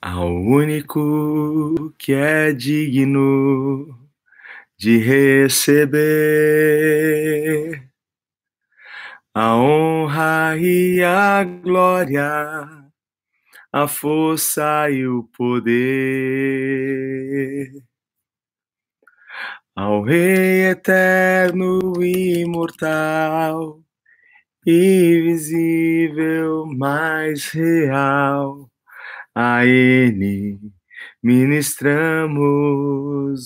ao único que é digno de receber a honra e a glória, a força e o poder. Ao Rei eterno imortal, invisível, mais real, a Ele ministramos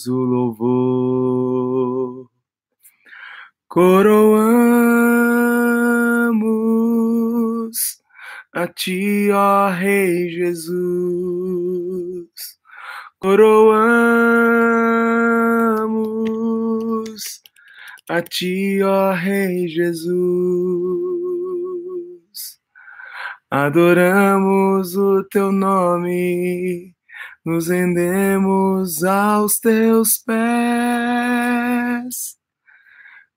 o louvor. Coroamos a Ti, ó Rei Jesus. Coroamos a Ti, ó Rei Jesus. Adoramos o Teu nome nos rendemos aos teus pés,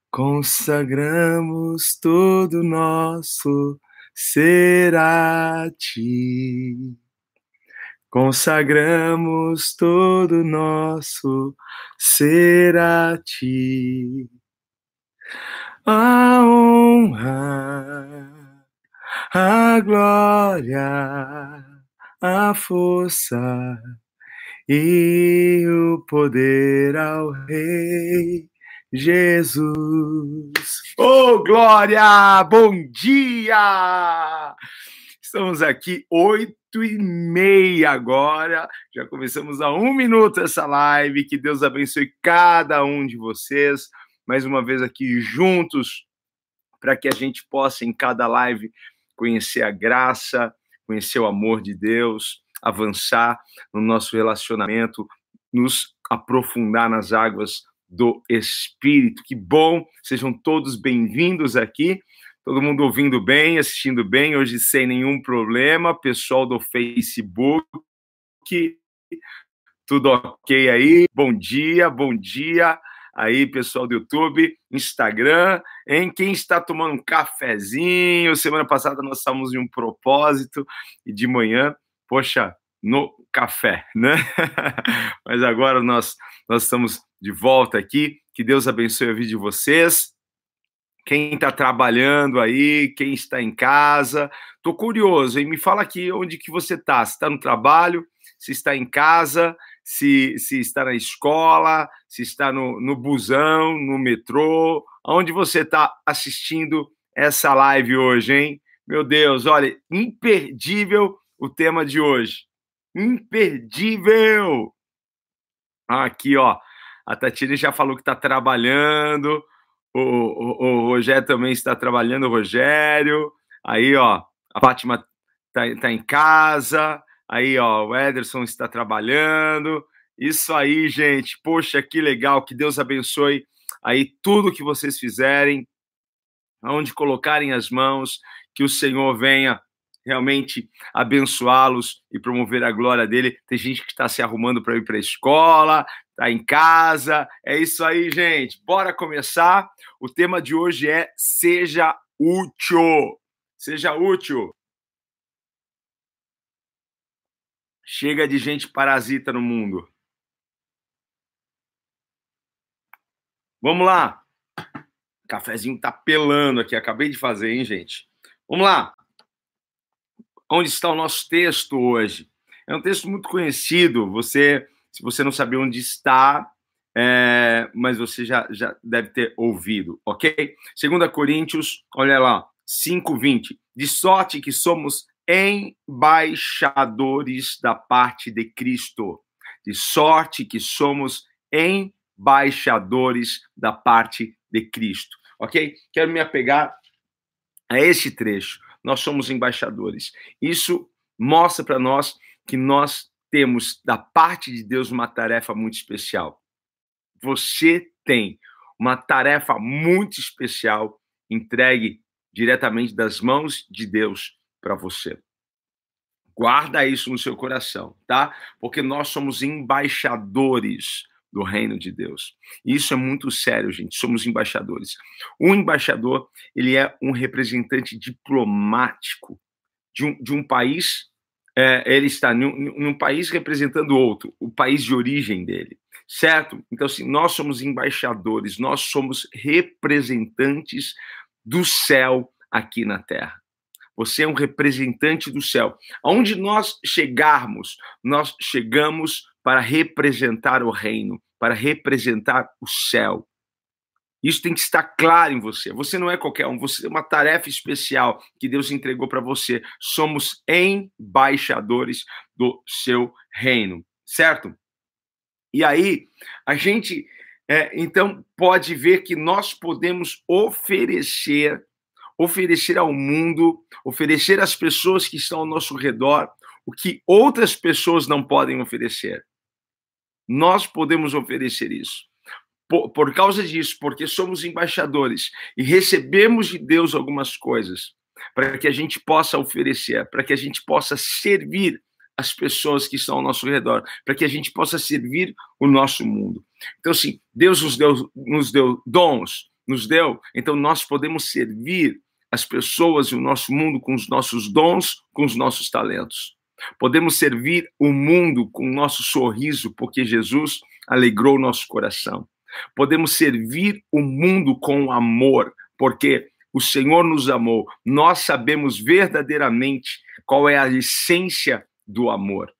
consagramos todo nosso ser a ti. Consagramos todo nosso ser a ti. A honra, a glória, a força e o poder ao Rei Jesus. Oh, glória! Bom dia! Estamos aqui oito e meia agora. Já começamos há um minuto essa live. Que Deus abençoe cada um de vocês. Mais uma vez aqui juntos para que a gente possa em cada live conhecer a graça, conhecer o amor de Deus, avançar no nosso relacionamento, nos aprofundar nas águas do Espírito. Que bom, sejam todos bem-vindos aqui. Todo mundo ouvindo bem, assistindo bem, hoje sem nenhum problema. Pessoal do Facebook, tudo ok aí? Bom dia, bom dia aí, pessoal do YouTube, Instagram, em quem está tomando um cafezinho. Semana passada nós estávamos em um propósito e de manhã, poxa, no café, né? Mas agora nós nós estamos de volta aqui. Que Deus abençoe a vida de vocês. Quem está trabalhando aí, quem está em casa, tô curioso, hein? Me fala aqui onde que você está. Se está no trabalho, se está em casa, se, se está na escola, se está no, no busão, no metrô, aonde você está assistindo essa live hoje, hein? Meu Deus, olha, imperdível o tema de hoje. Imperdível! Aqui, ó, a Tatiana já falou que está trabalhando, o, o, o, Rogério também está trabalhando, o Rogério. Aí, ó, a Fátima está tá em casa, Aí, ó, o Ederson está trabalhando. Isso aí, gente. Poxa, que legal. Que Deus abençoe aí tudo que vocês fizerem, aonde colocarem as mãos, que o Senhor venha realmente abençoá-los e promover a glória dele. Tem gente que está se arrumando para ir para a escola, está em casa. É isso aí, gente. Bora começar. O tema de hoje é seja útil. Seja útil. Chega de gente parasita no mundo. Vamos lá. O cafezinho tá pelando aqui. Acabei de fazer, hein, gente? Vamos lá. Onde está o nosso texto hoje? É um texto muito conhecido. Você, se você não sabe onde está, é, mas você já, já deve ter ouvido, ok? 2 Coríntios, olha lá, 5,20. De sorte que somos embaixadores da parte de Cristo, de sorte que somos embaixadores da parte de Cristo, ok? Quero me apegar a esse trecho. Nós somos embaixadores. Isso mostra para nós que nós temos da parte de Deus uma tarefa muito especial. Você tem uma tarefa muito especial entregue diretamente das mãos de Deus para você. Guarda isso no seu coração, tá? Porque nós somos embaixadores do reino de Deus. Isso é muito sério, gente. Somos embaixadores. Um embaixador, ele é um representante diplomático de um, de um país é, ele está num, num país representando outro, o país de origem dele certo? Então, assim, nós somos embaixadores, nós somos representantes do céu aqui na terra. Você é um representante do céu. Aonde nós chegarmos, nós chegamos para representar o reino, para representar o céu. Isso tem que estar claro em você. Você não é qualquer um, você tem uma tarefa especial que Deus entregou para você. Somos embaixadores do seu reino, certo? E aí, a gente, é, então, pode ver que nós podemos oferecer oferecer ao mundo, oferecer às pessoas que estão ao nosso redor o que outras pessoas não podem oferecer. Nós podemos oferecer isso. Por, por, causa disso, porque somos embaixadores e recebemos de Deus algumas coisas para que a gente possa oferecer, para que a gente possa servir as pessoas que estão ao nosso redor, para que a gente possa servir o nosso mundo. Então, assim, Deus nos deu, nos deu dons, nos deu, então nós podemos servir as pessoas e o nosso mundo com os nossos dons, com os nossos talentos. Podemos servir o mundo com o nosso sorriso, porque Jesus alegrou nosso coração. Podemos servir o mundo com amor, porque o Senhor nos amou. Nós sabemos verdadeiramente qual é a essência do amor.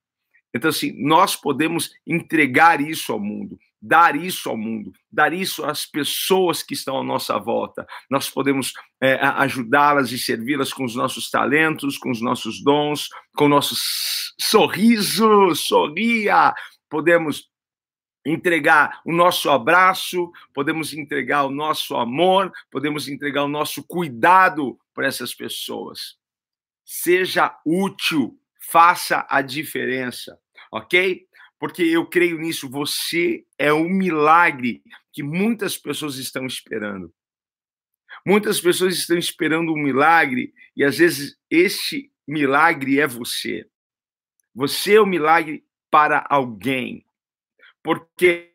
Então, assim, nós podemos entregar isso ao mundo dar isso ao mundo, dar isso às pessoas que estão à nossa volta. Nós podemos é, ajudá-las e servi-las com os nossos talentos, com os nossos dons, com o nosso sorriso, sorria. Podemos entregar o nosso abraço, podemos entregar o nosso amor, podemos entregar o nosso cuidado para essas pessoas. Seja útil, faça a diferença, ok? Porque eu creio nisso. Você é um milagre que muitas pessoas estão esperando. Muitas pessoas estão esperando um milagre e às vezes este milagre é você. Você é o um milagre para alguém. Por quê?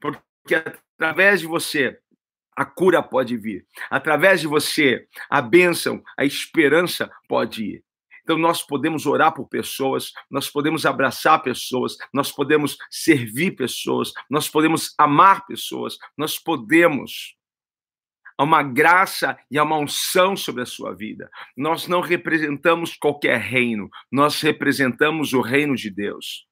Porque através de você a cura pode vir. Através de você, a bênção, a esperança pode ir. Então, nós podemos orar por pessoas, nós podemos abraçar pessoas, nós podemos servir pessoas, nós podemos amar pessoas, nós podemos. Há uma graça e há uma unção sobre a sua vida. Nós não representamos qualquer reino, nós representamos o reino de Deus.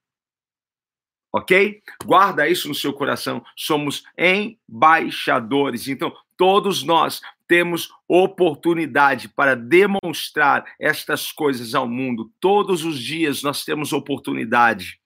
Ok? Guarda isso no seu coração. Somos embaixadores. Então, todos nós temos oportunidade para demonstrar estas coisas ao mundo. Todos os dias nós temos oportunidade.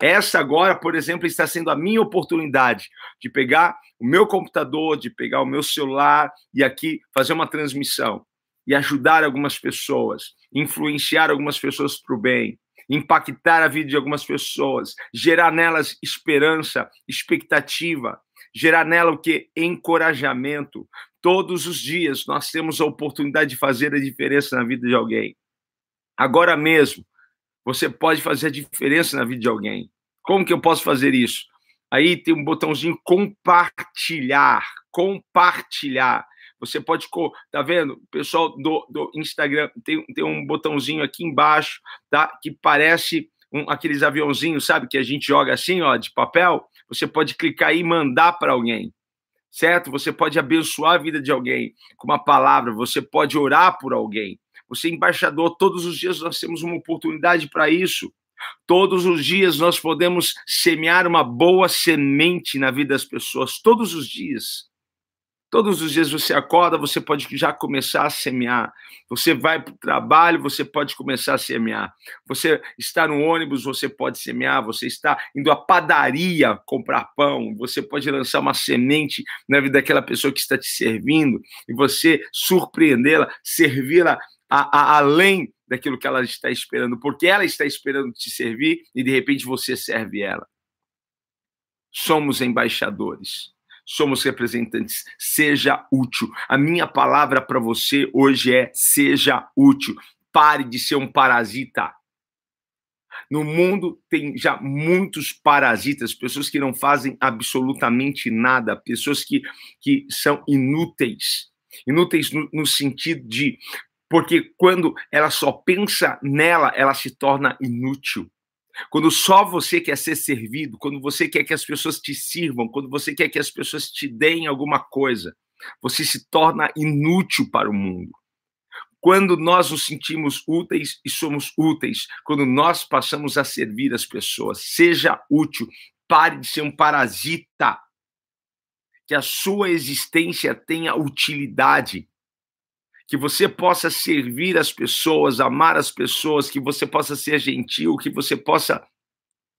Essa agora, por exemplo, está sendo a minha oportunidade de pegar o meu computador, de pegar o meu celular e aqui fazer uma transmissão e ajudar algumas pessoas, influenciar algumas pessoas para o bem, impactar a vida de algumas pessoas, gerar nelas esperança, expectativa, gerar nela o que? Encorajamento. Todos os dias nós temos a oportunidade de fazer a diferença na vida de alguém. Agora mesmo, você pode fazer a diferença na vida de alguém. Como que eu posso fazer isso? Aí tem um botãozinho compartilhar, compartilhar. Você pode, tá vendo? O pessoal do, do Instagram tem, tem um botãozinho aqui embaixo, tá? Que parece um, aqueles aviãozinhos, sabe? Que a gente joga assim, ó, de papel. Você pode clicar e mandar para alguém certo? Você pode abençoar a vida de alguém com uma palavra, você pode orar por alguém. Você é embaixador, todos os dias nós temos uma oportunidade para isso. Todos os dias nós podemos semear uma boa semente na vida das pessoas, todos os dias. Todos os dias você acorda, você pode já começar a semear. Você vai para o trabalho, você pode começar a semear. Você está no ônibus, você pode semear. Você está indo à padaria comprar pão, você pode lançar uma semente na vida daquela pessoa que está te servindo e você surpreendê-la, servi-la além daquilo que ela está esperando, porque ela está esperando te servir e de repente você serve ela. Somos embaixadores somos representantes. Seja útil. A minha palavra para você hoje é: seja útil. Pare de ser um parasita. No mundo tem já muitos parasitas, pessoas que não fazem absolutamente nada, pessoas que, que são inúteis. Inúteis no, no sentido de Porque quando ela só pensa nela, ela se torna inútil. Quando só você quer ser servido, quando você quer que as pessoas te sirvam, quando você quer que as pessoas te deem alguma coisa, você se torna inútil para o mundo. Quando nós nos sentimos úteis e somos úteis, quando nós passamos a servir as pessoas, seja útil, pare de ser um parasita. Que a sua existência tenha utilidade que você possa servir as pessoas, amar as pessoas, que você possa ser gentil, que você possa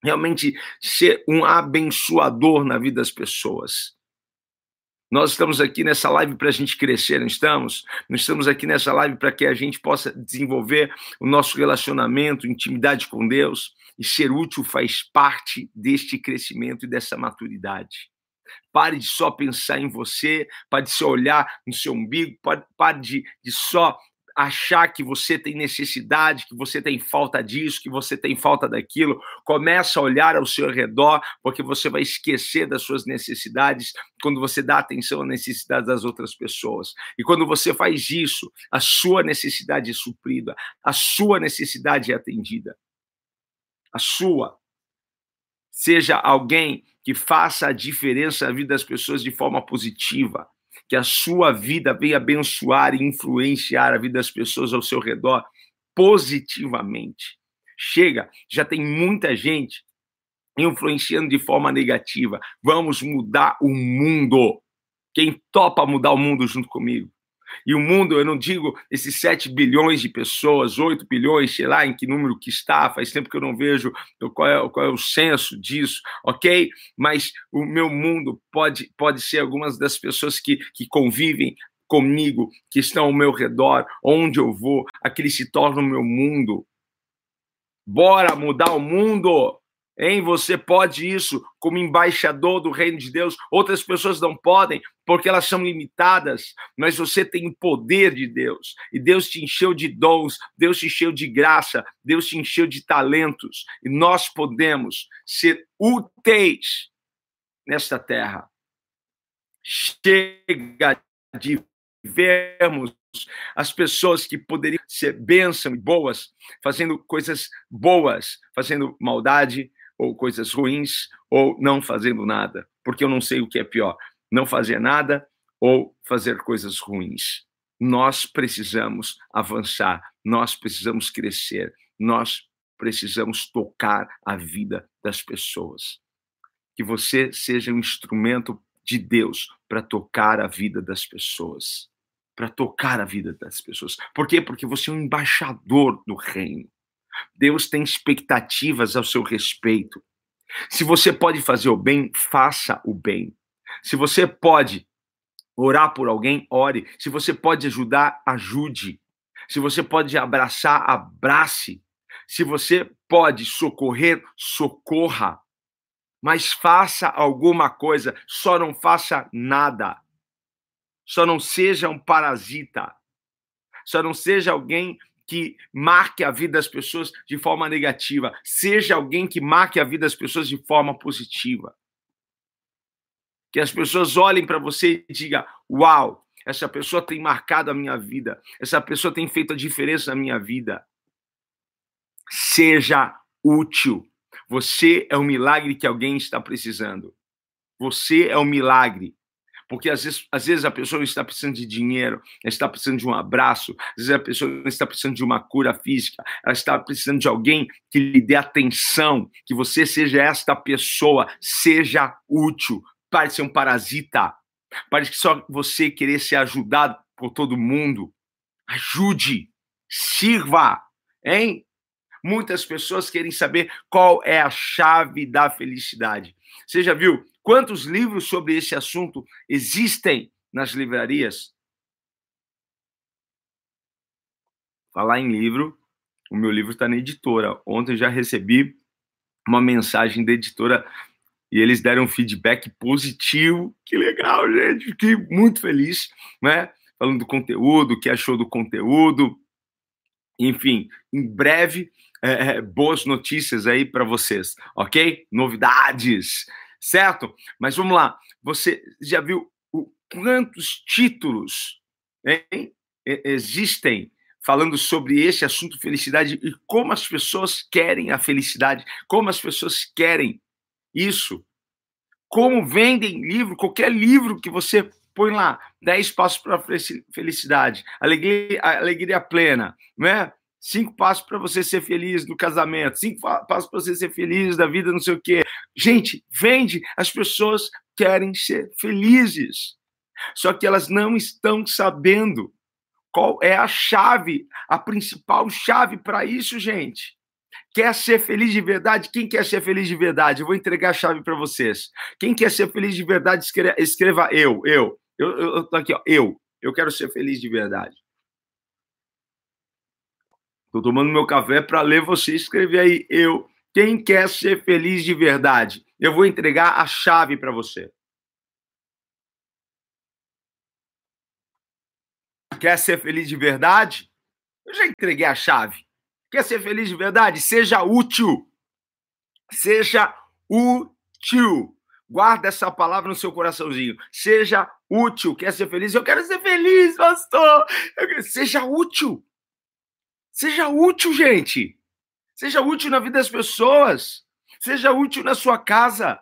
realmente ser um abençoador na vida das pessoas. Nós estamos aqui nessa live para a gente crescer, não estamos? Nós estamos aqui nessa live para que a gente possa desenvolver o nosso relacionamento, intimidade com Deus, e ser útil faz parte deste crescimento e dessa maturidade. Pare de só pensar em você, pare de só olhar no seu umbigo, pare, de, de só achar que você tem necessidade, que você tem falta disso, que você tem falta daquilo. Começa a olhar ao seu redor, porque você vai esquecer das suas necessidades quando você dá atenção às necessidades das outras pessoas. E quando você faz isso, a sua necessidade é suprida, a sua necessidade é atendida. A sua. Seja alguém que faça a diferença na vida das pessoas de forma positiva, que a sua vida venha abençoar e influenciar a vida das pessoas ao seu redor positivamente. Chega, já tem muita gente influenciando de forma negativa. Vamos mudar o mundo. Quem topa mudar o mundo junto comigo? E o mundo, eu não digo esses 7 bilhões de pessoas, 8 bilhões, sei lá em que número que está, faz tempo que eu não vejo qual é, qual é o senso disso, ok? Mas o meu mundo pode, pode ser algumas das pessoas que, que convivem comigo, que estão ao meu redor, onde eu vou, aqueles se tornam o meu mundo. Bora mudar o mundo! Hein? Você pode isso como embaixador do reino de Deus. Outras pessoas não podem porque elas são limitadas, mas você tem o poder de Deus. E Deus te encheu de dons, Deus te encheu de graça, Deus te encheu de talentos. E nós podemos ser úteis nesta terra. Chega de vermos as pessoas que poderiam ser bênçãos boas, fazendo coisas boas, fazendo maldade, ou coisas ruins, ou não fazendo nada, porque eu não sei o que é pior, não fazer nada ou fazer coisas ruins. Nós precisamos avançar, nós precisamos crescer, nós precisamos tocar a vida das pessoas. Que você seja um instrumento de Deus para tocar a vida das pessoas. Para tocar a vida das pessoas. Por quê? Porque você é um embaixador do reino. Deus tem expectativas ao seu respeito. Se você pode fazer o bem, faça o bem. Se você pode orar por alguém, ore. Se você pode ajudar, ajude. Se você pode abraçar, abrace. Se você pode socorrer, socorra. Mas faça alguma coisa, só não faça nada. Só não seja um parasita. Só não seja alguém que marque a vida das pessoas de forma negativa. Seja alguém que marque a vida das pessoas de forma positiva. Que as pessoas olhem para você e digam: Uau, essa pessoa tem marcado a minha vida. Essa pessoa tem feito a diferença na minha vida. Seja útil. Você é o milagre que alguém está precisando. Você é o milagre. Porque às vezes, às vezes a pessoa está precisando de dinheiro, está precisando de um abraço, às vezes a pessoa está precisando de uma cura física, ela está precisando de alguém que lhe dê atenção, que você seja esta pessoa, seja útil, pare de ser um parasita, pare de só você querer ser ajudado por todo mundo. Ajude, sirva, hein? Muitas pessoas querem saber qual é a chave da felicidade. Você já viu quantos livros sobre esse assunto existem nas livrarias? Falar em livro, o meu livro está na editora. Ontem já recebi uma mensagem da editora e eles deram um feedback positivo. Que legal, gente. Fiquei muito feliz, né? Falando do conteúdo, o que achou do conteúdo. Enfim, em breve é, é, boas notícias aí para vocês, ok? Novidades, certo? Mas vamos lá. Você já viu o, quantos títulos hein, existem falando sobre esse assunto felicidade e como as pessoas querem a felicidade, como as pessoas querem isso. Como vendem livro, qualquer livro que você põe lá, 10 passos para a felicidade, alegria, alegria plena, né? Cinco passos para você ser feliz no casamento, cinco passos para você ser feliz da vida, não sei o quê. Gente, vende, as pessoas querem ser felizes. Só que elas não estão sabendo qual é a chave, a principal chave para isso, gente. Quer ser feliz de verdade? Quem quer ser feliz de verdade? Eu vou entregar a chave para vocês. Quem quer ser feliz de verdade, escreva, escreva eu, eu. Eu, tô aqui, ó, eu. Eu quero ser feliz de verdade. Tô tomando meu café para ler você escrever aí, eu. Quem quer ser feliz de verdade? Eu vou entregar a chave para você. Quer ser feliz de verdade? Eu já entreguei a chave. Quer ser feliz de verdade? Seja útil. Seja útil. Guarda essa palavra no seu coraçãozinho. Seja útil. Quer ser feliz? Eu quero ser feliz, pastor. Quero... Seja útil. Seja útil, gente. Seja útil na vida das pessoas. Seja útil na sua casa.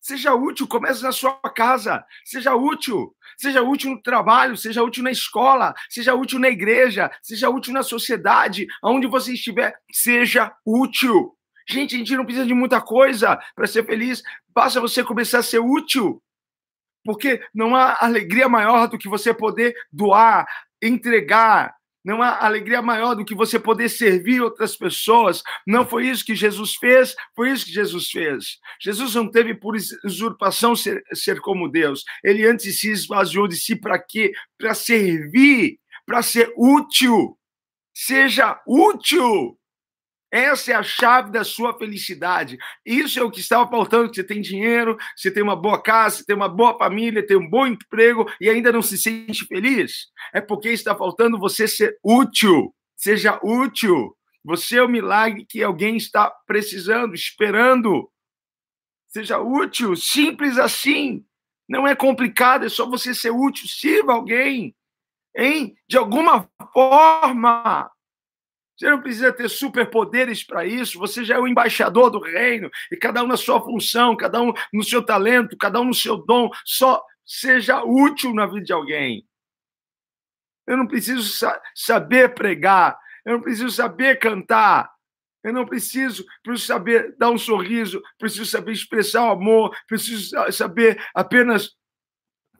Seja útil, comece na sua casa. Seja útil. Seja útil no trabalho, seja útil na escola, seja útil na igreja, seja útil na sociedade, aonde você estiver, seja útil. Gente, a gente não precisa de muita coisa para ser feliz, basta você começar a ser útil. Porque não há alegria maior do que você poder doar, entregar, não há alegria maior do que você poder servir outras pessoas. Não foi isso que Jesus fez, foi isso que Jesus fez. Jesus não teve por usurpação ser, ser como Deus. Ele antes se esvaziou de si para quê? Para servir, para ser útil. Seja útil. Essa é a chave da sua felicidade. Isso é o que estava faltando: você tem dinheiro, você tem uma boa casa, você tem uma boa família, tem um bom emprego e ainda não se sente feliz. É porque está faltando você ser útil. Seja útil. Você é o milagre que alguém está precisando, esperando. Seja útil, simples assim. Não é complicado, é só você ser útil. Sirva alguém, hein? De alguma forma. Você não precisa ter superpoderes para isso, você já é o embaixador do reino, e cada um na sua função, cada um no seu talento, cada um no seu dom, só seja útil na vida de alguém. Eu não preciso sa saber pregar, eu não preciso saber cantar, eu não preciso, preciso saber dar um sorriso, preciso saber expressar o amor, preciso saber apenas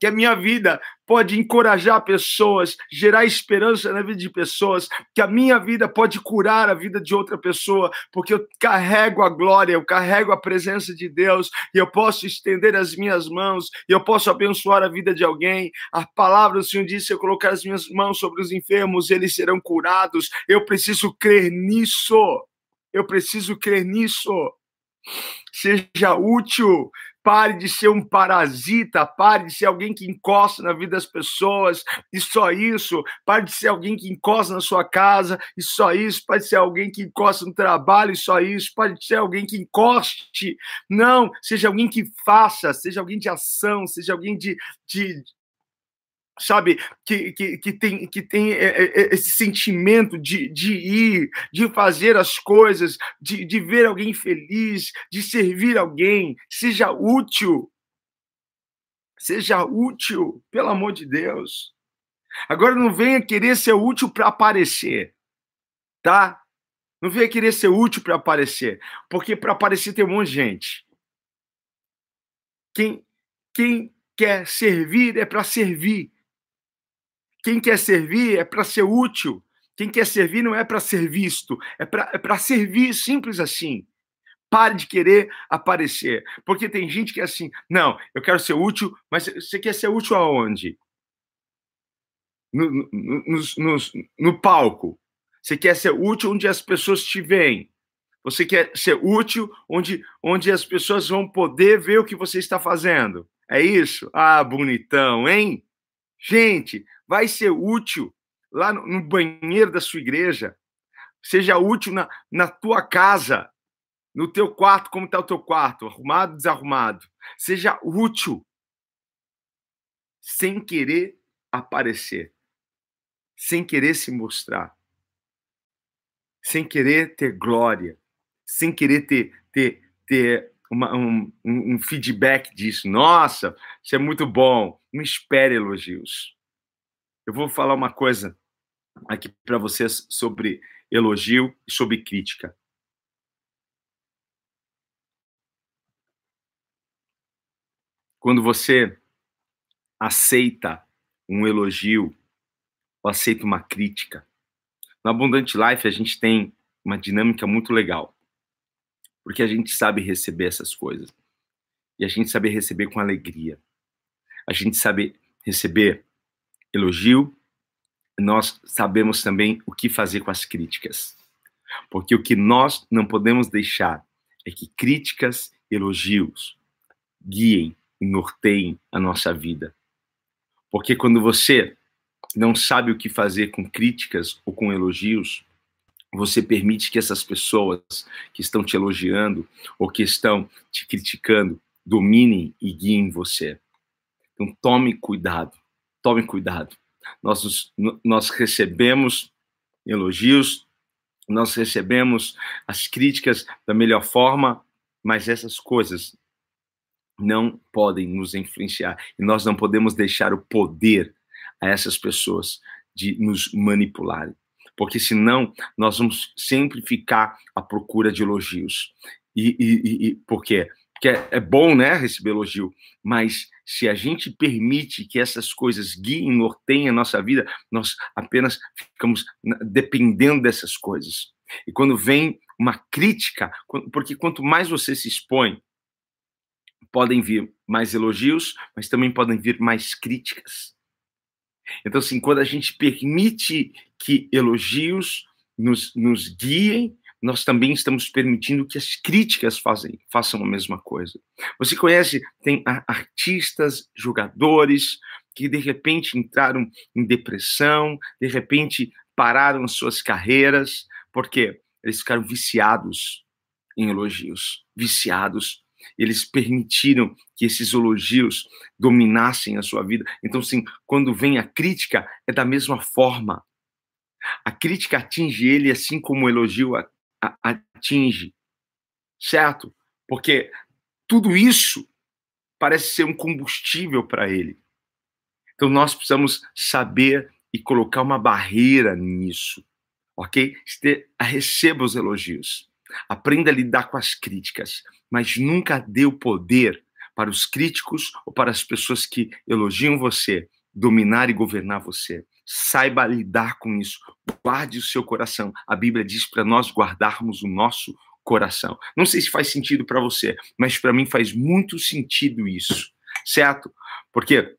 que a minha vida pode encorajar pessoas, gerar esperança na vida de pessoas, que a minha vida pode curar a vida de outra pessoa, porque eu carrego a glória, eu carrego a presença de Deus, e eu posso estender as minhas mãos, e eu posso abençoar a vida de alguém. A palavra do Senhor disse: eu colocar as minhas mãos sobre os enfermos, eles serão curados. Eu preciso crer nisso. Eu preciso crer nisso. Seja útil, Pare de ser um parasita, pare de ser alguém que encosta na vida das pessoas e só isso. Pare de ser alguém que encosta na sua casa e só isso. Pare de ser alguém que encosta no trabalho e só isso. Pare de ser alguém que encoste. Não, seja alguém que faça, seja alguém de ação, seja alguém de, de, sabe, que, que, que tem, que tem é, é, é, esse sentimento de, de ir, de fazer as coisas, de, de ver alguém feliz, de servir alguém, seja útil. Seja útil, pelo amor de Deus. Agora não venha querer ser útil para aparecer, tá? Não venha querer ser útil para aparecer, porque para aparecer tem um monte de gente. Quem, quem quer servir é para servir. Quem quer servir é para ser útil. Quem quer servir não é para ser visto, é para é servir, simples assim. Pare de querer aparecer. Porque tem gente que é assim, não, eu quero ser útil, mas você quer ser útil aonde? No, no, no, no, palco. Você quer ser útil onde as pessoas te veem. Você quer ser útil onde, onde as pessoas vão poder ver o que você está fazendo. É isso? Ah, bonitão, hein? Gente, vai ser útil lá no, banheiro da sua igreja, seja útil na, na tua casa, no teu quarto, como está o teu quarto, arrumado, desarrumado. Seja útil, sem querer aparecer, sem querer se mostrar. sem querer ter glória, sem querer ter, ter, ter uma, um, um feedback disso. Nossa, isso é muito bom. Não espere elogios. Eu vou falar uma coisa aqui para vocês sobre elogio e sobre crítica. Quando você aceita um elogio ou aceita uma crítica, no Abundant Life a gente tem uma dinâmica muito legal, porque a gente sabe receber essas coisas e a gente sabe receber com alegria. A gente sabe receber elogio, nós sabemos também o que fazer com as críticas. Porque o que nós não podemos deixar é que críticas, elogios guiem e norteiem a nossa vida. Porque quando você não sabe o que fazer com críticas ou com elogios, você permite que essas pessoas que estão te elogiando ou que estão te criticando dominem e guiem você. Então tome cuidado, tome cuidado. Nós, nós recebemos elogios, nós recebemos as críticas da melhor forma, mas essas coisas não podem nos influenciar e nós não podemos deixar o poder a essas pessoas de nos manipularem, porque senão nós vamos sempre ficar à procura de elogios. E, e, e por Porque é, é bom, né, receber elogio, mas se a gente permite que essas coisas guiem, norteiem a nossa vida, nós apenas ficamos dependendo dessas coisas. E quando vem uma crítica, porque quanto mais você se expõe, podem vir mais elogios, mas também podem vir mais críticas. Então, assim, quando a gente permite que elogios nos, nos guiem, nós também estamos permitindo que as críticas fazem, façam a mesma coisa. Você conhece, tem artistas, jogadores que de repente entraram em depressão, de repente pararam suas carreiras, porque eles ficaram viciados em elogios, viciados eles permitiram que esses elogios dominassem a sua vida. Então, sim, quando vem a crítica, é da mesma forma. A crítica atinge ele assim como o elogio atinge, certo? Porque tudo isso parece ser um combustível para ele. Então, nós precisamos saber e colocar uma barreira nisso, ok? Receba os elogios. Aprenda a lidar com as críticas, mas nunca dê o poder para os críticos ou para as pessoas que elogiam você dominar e governar você. Saiba lidar com isso. Guarde o seu coração. A Bíblia diz para nós guardarmos o nosso coração. Não sei se faz sentido para você, mas para mim faz muito sentido isso, certo? Porque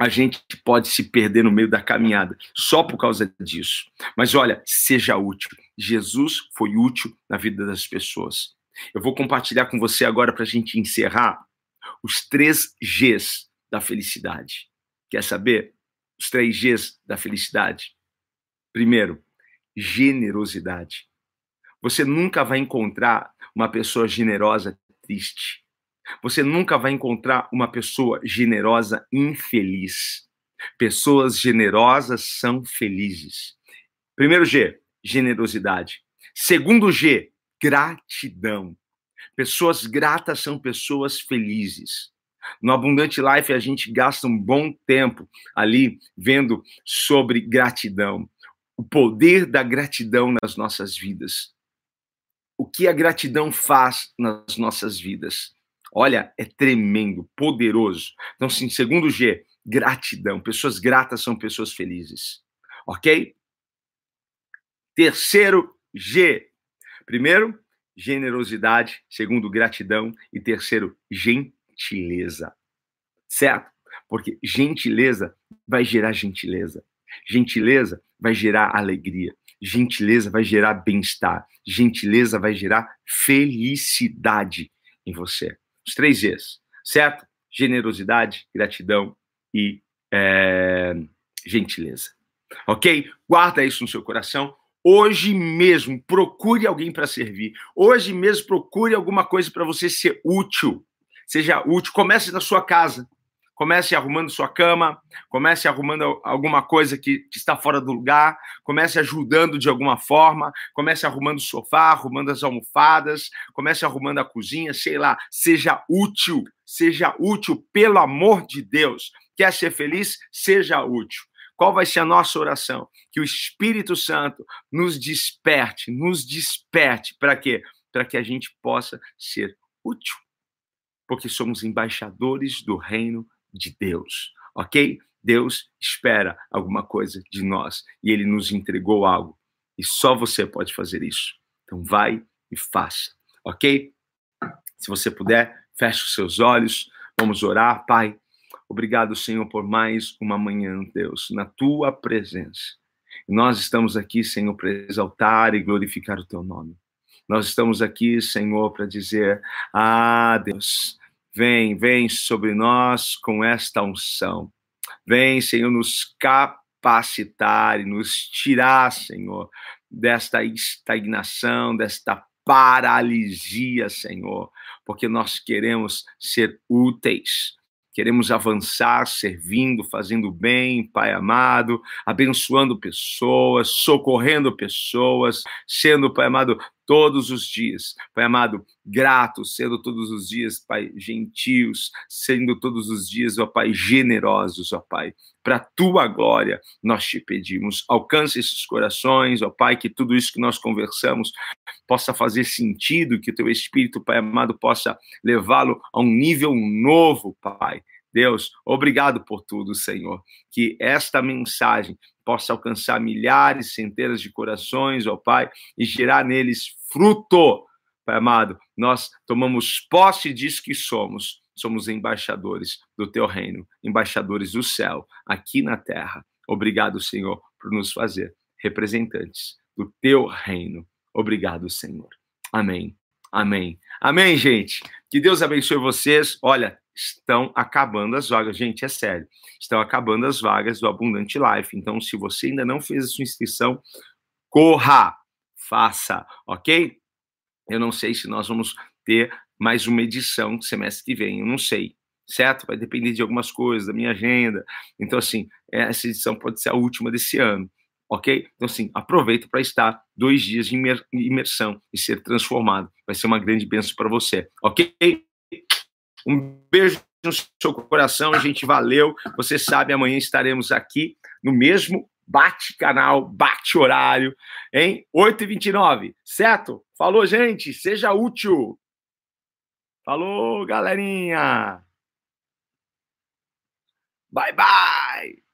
a gente pode se perder no meio da caminhada só por causa disso. Mas olha, seja útil. Jesus foi útil na vida das pessoas. Eu vou compartilhar com você agora para a gente encerrar os três Gs da felicidade. Quer saber? Os três Gs da felicidade. Primeiro, generosidade. Você nunca vai encontrar uma pessoa generosa triste. Você nunca vai encontrar uma pessoa generosa infeliz. Pessoas generosas são felizes. Primeiro G, generosidade. Segundo G, gratidão. Pessoas gratas são pessoas felizes. No Abundante Life, a gente gasta um bom tempo ali vendo sobre gratidão, o poder da gratidão nas nossas vidas. O que a gratidão faz nas nossas vidas? Olha, é tremendo, poderoso. Então, sim, segundo G, gratidão. Pessoas gratas são pessoas felizes. Ok? Terceiro G. Primeiro, generosidade. Segundo, gratidão. E terceiro, gentileza. Certo? Porque gentileza vai gerar gentileza. Gentileza vai gerar alegria. Gentileza vai gerar bem-estar. Gentileza vai gerar felicidade em você. Os três Gs, certo? Generosidade, gratidão e é, gentileza. Ok? Guarda isso no seu coração. Hoje mesmo, procure alguém para servir. Hoje mesmo, procure alguma coisa para você ser útil. Seja útil. Comece na sua casa. Comece arrumando sua cama, comece arrumando alguma coisa que, que, está fora do lugar, comece ajudando de alguma forma, comece arrumando o sofá, arrumando as almofadas, comece arrumando a cozinha, sei lá, seja útil, seja útil, pelo amor de Deus. Quer ser feliz? Seja útil. Qual vai ser a nossa oração? Que o Espírito Santo nos desperte, nos desperte. Para quê? Para que a gente possa ser útil. Porque somos embaixadores do reino de Deus, ok? Deus espera alguma coisa de nós e ele nos entregou algo. E só você pode fazer isso. Então vai e faça, ok? Se você puder, feche os seus olhos. Vamos orar, Pai. Obrigado, Senhor, por mais uma manhã, Deus, na tua presença. Nós estamos aqui, Senhor, para exaltar e glorificar o teu nome. Nós estamos aqui, Senhor, para dizer: Ah, Deus, vem, vem sobre nós com esta unção. Vem, Senhor, nos capacitar e nos tirar, Senhor, desta estagnação, desta paralisia, Senhor, porque nós queremos ser úteis Queremos avançar servindo, fazendo bem, Pai amado, abençoando pessoas, socorrendo pessoas, sendo, Pai amado, todos os dias, Pai amado, gratos, sendo todos os dias, Pai, gentios, sendo todos os dias, ó Pai, generosos, ó Pai. Para tua glória, nós te pedimos. Alcance esses corações, ó Pai, que tudo isso que nós conversamos possa fazer sentido, que o teu Espírito, Pai amado, possa levá-lo a um nível novo, Pai. Deus, obrigado por tudo, Senhor. Que esta mensagem possa alcançar milhares, centenas de corações, ó Pai, e gerar neles fruto. Pai amado, nós tomamos posse disso que somos. Somos embaixadores do teu reino, embaixadores do céu, aqui na terra. Obrigado, Senhor, por nos fazer representantes do teu reino. Obrigado, Senhor. Amém. Amém. Amém, gente. Que Deus abençoe vocês. Olha, estão acabando as vagas. Gente, é sério. Estão acabando as vagas do Abundante Life. Então, se você ainda não fez a sua inscrição, corra, faça, ok? Eu não sei se nós vamos ter mais uma edição semestre que vem, eu não sei, certo? Vai depender de algumas coisas, da minha agenda. Então, assim, essa edição pode ser a última desse ano, ok? Então, assim, aproveita para estar dois dias de imersão e ser transformado. Vai ser uma grande bênção para você, ok? Um beijo no seu coração, gente. Valeu. Você sabe, amanhã estaremos aqui no mesmo bate canal, bate horário, em 8h29, certo? Falou, gente. Seja útil. Falou, galerinha. Bye, bye.